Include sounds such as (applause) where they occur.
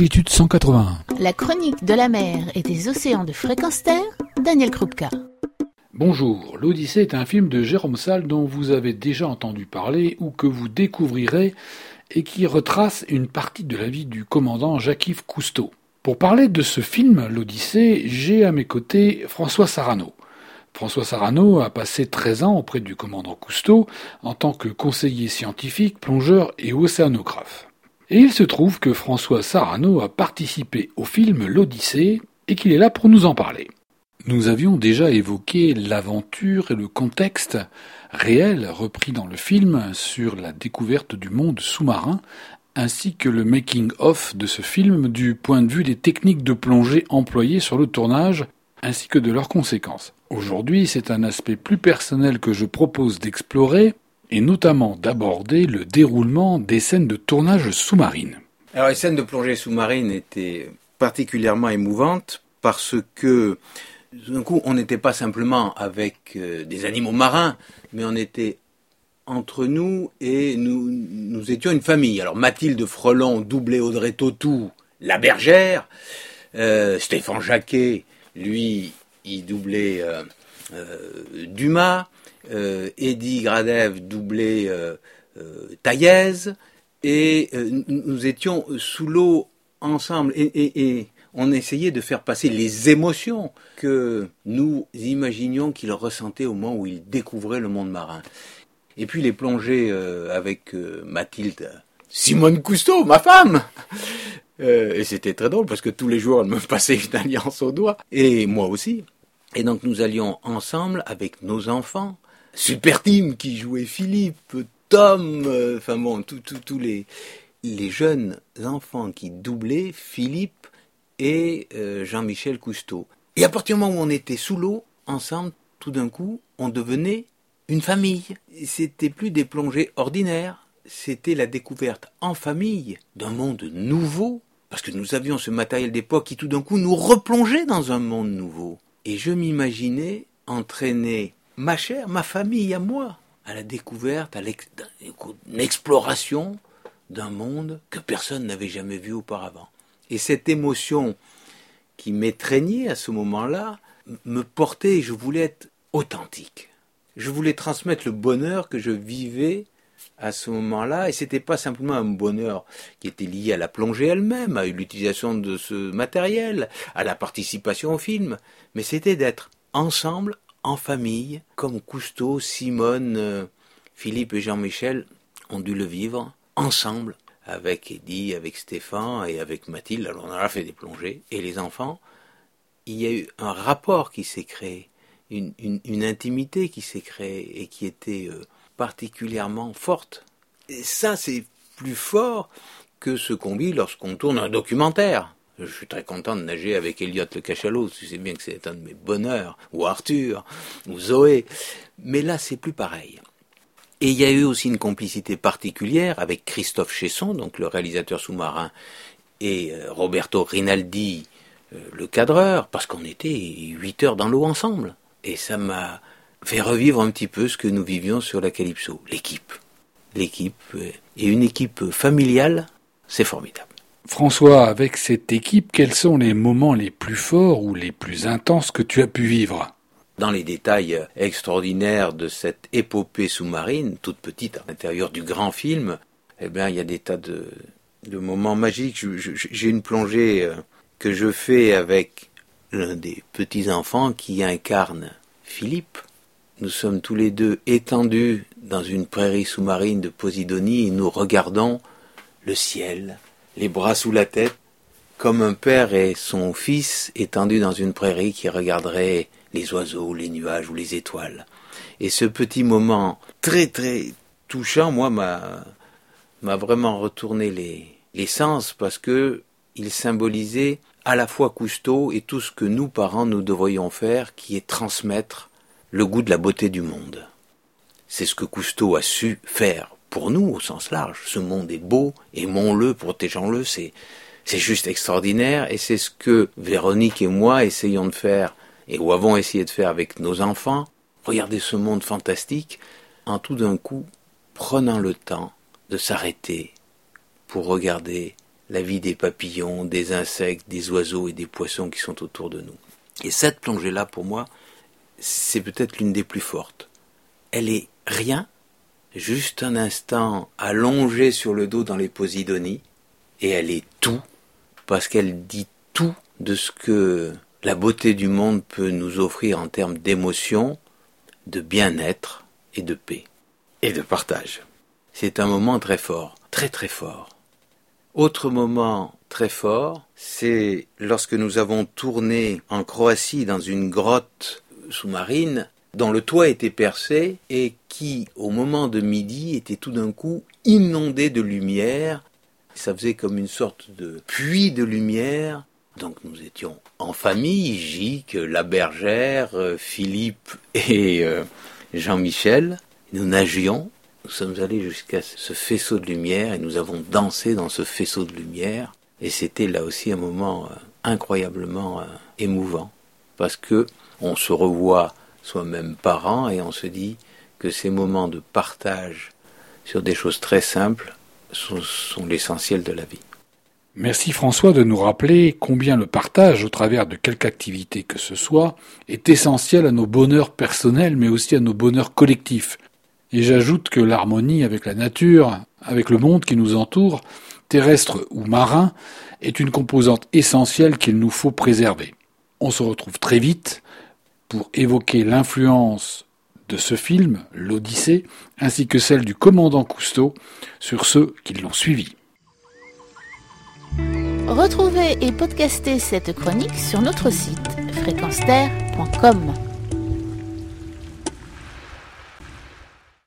longitude 181. La chronique de la mer et des océans de fréquence terre, Daniel Krupka. Bonjour, l'Odyssée est un film de Jérôme Salle dont vous avez déjà entendu parler ou que vous découvrirez et qui retrace une partie de la vie du commandant Jacques-Yves Cousteau. Pour parler de ce film, l'Odyssée, j'ai à mes côtés François Sarano. François Sarano a passé 13 ans auprès du commandant Cousteau en tant que conseiller scientifique, plongeur et océanographe. Et il se trouve que François Sarano a participé au film L'Odyssée et qu'il est là pour nous en parler. Nous avions déjà évoqué l'aventure et le contexte réel repris dans le film sur la découverte du monde sous-marin ainsi que le making-of de ce film du point de vue des techniques de plongée employées sur le tournage ainsi que de leurs conséquences. Aujourd'hui, c'est un aspect plus personnel que je propose d'explorer, et notamment d'aborder le déroulement des scènes de tournage sous-marine. Alors les scènes de plongée sous-marine étaient particulièrement émouvantes parce que d'un coup on n'était pas simplement avec euh, des animaux marins, mais on était entre nous et nous, étions une famille. Alors Mathilde Frelon doublait Audrey Tautou, la bergère, euh, Stéphane Jacquet, lui, il doublait euh, Dumas, euh, Eddie Gradev doublait euh, Taillez, et nous étions sous l'eau ensemble, et, on essayait de faire passer les émotions que nous imaginions qu'il ressentait au moment où il découvrait le monde marin. Et puis les plongées avec Mathilde, Simone Cousteau, ma femme (laughs) euh, et c'était très drôle parce que tous les jours, elle me (laughs) passait une alliance au doigt. Et moi aussi. Et donc nous allions ensemble avec nos enfants. Super Team qui jouait Philippe, Tom, euh, enfin bon, tous les, les jeunes enfants qui doublaient Philippe et euh, Jean-Michel Cousteau. Et à partir du moment où on était sous l'eau, ensemble, tout d'un coup, on devenait une famille. C'était plus des plongées ordinaires, c'était la découverte en famille d'un monde nouveau parce que nous avions ce matériel d'époque qui tout d'un coup nous replongeait dans un monde nouveau. Et je m'imaginais entraîner ma chair, ma famille à moi, à la découverte, à l'exploration d'un monde que personne n'avait jamais vu auparavant. Et cette émotion qui m'étreignait à ce moment-là me portait je voulais être authentique. Je voulais transmettre le bonheur que je vivais à ce moment-là, et c'était pas simplement un bonheur qui était lié à la plongée elle-même, à l'utilisation de ce matériel, à la participation au film, mais c'était d'être ensemble, en famille, comme Cousteau, Simone, euh, Philippe et Jean-Michel ont dû le vivre, ensemble, avec Eddie, avec Stéphane et avec Mathilde, alors on a fait des plongées, et les enfants, il y a eu un rapport qui s'est créé, une, intimité qui s'est créée, et qui était... Euh, particulièrement forte. Et ça, c'est plus fort que ce qu'on vit lorsqu'on tourne un documentaire. Je suis très content de nager avec Elliot le cachalot, tu sais bien que c'est un de mes bonheurs, ou Arthur, ou Zoé. Mais là, c'est plus pareil. Et il y a eu aussi une complicité particulière avec Christophe Chesson, donc le réalisateur sous-marin, et euh, Roberto Rinaldi, euh, le cadreur, parce qu'on était huit heures dans l'eau ensemble. Et ça m'a fait revivre un petit peu ce que nous vivions sur la Calypso, l'équipe. L'équipe, euh, et une équipe familiale, c'est formidable. François, avec cette équipe, quels sont les moments les plus forts ou les plus intenses que tu as pu vivre? Dans les détails extraordinaires de cette épopée sous-marine, toute petite à l'intérieur du grand film, eh bien, il y a des tas de, de moments magiques. J'ai une plongée euh, que je fais avec l'un des petits-enfants qui incarne Philippe, nous sommes tous les deux étendus dans une prairie sous-marine de Posidonie et nous regardons le ciel, les bras sous la tête, comme un père et son fils étendus dans une prairie qui regarderait les oiseaux, les nuages ou les étoiles. Et ce petit moment très très touchant, moi, m'a, m'a vraiment retourné les, les sens parce que il symbolisait à la fois Cousteau et tout ce que nous, parents, nous devrions faire, qui est transmettre le goût de la beauté du monde. C'est ce que Cousteau a su faire pour nous au sens large. Ce monde est beau, aimons-le, protégeons-le, c'est, c'est juste extraordinaire et c'est ce que Véronique et moi essayons de faire et ou avons essayé de faire avec nos enfants. Regardez ce monde fantastique en tout d'un coup prenant le temps de s'arrêter pour regarder la vie des papillons, des insectes, des oiseaux et des poissons qui sont autour de nous. Et cette plongée-là, pour moi, c'est peut-être l'une des plus fortes. Elle est rien, juste un instant allongée sur le dos dans les Posidonies, et elle est tout, parce qu'elle dit tout de ce que la beauté du monde peut nous offrir en termes d'émotion, de bien-être et de paix, et de partage. C'est un moment très fort, très très fort. Autre moment très fort, c'est lorsque nous avons tourné en Croatie dans une grotte sous-marine dont le toit était percé et qui, au moment de midi, était tout d'un coup inondé de lumière. Ça faisait comme une sorte de puits de lumière. Donc nous étions en famille, Gic, la bergère, euh, Philippe et euh, Jean-Michel. Nous nagions nous sommes allés jusqu'à ce faisceau de lumière et nous avons dansé dans ce faisceau de lumière. Et c'était là aussi un moment euh, incroyablement émouvant parce que on se revoit soi-même parent et on se dit que ces moments de partage sur des choses très simples sont, sont l'essentiel de la vie. Merci François de nous rappeler combien le partage au travers de quelque activité que ce soit est essentiel à nos bonheurs personnels mais aussi à nos bonheurs collectifs. Et j'ajoute que l'harmonie avec la nature, avec le monde qui nous entoure, terrestre ou marin, est une composante essentielle qu'il nous faut préserver. On se retrouve très vite pour évoquer l'influence de ce film, l'Odyssée, ainsi que celle du commandant Cousteau sur ceux qui l'ont suivi. Retrouvez et podcastez cette chronique sur notre site fréquenceterre.com.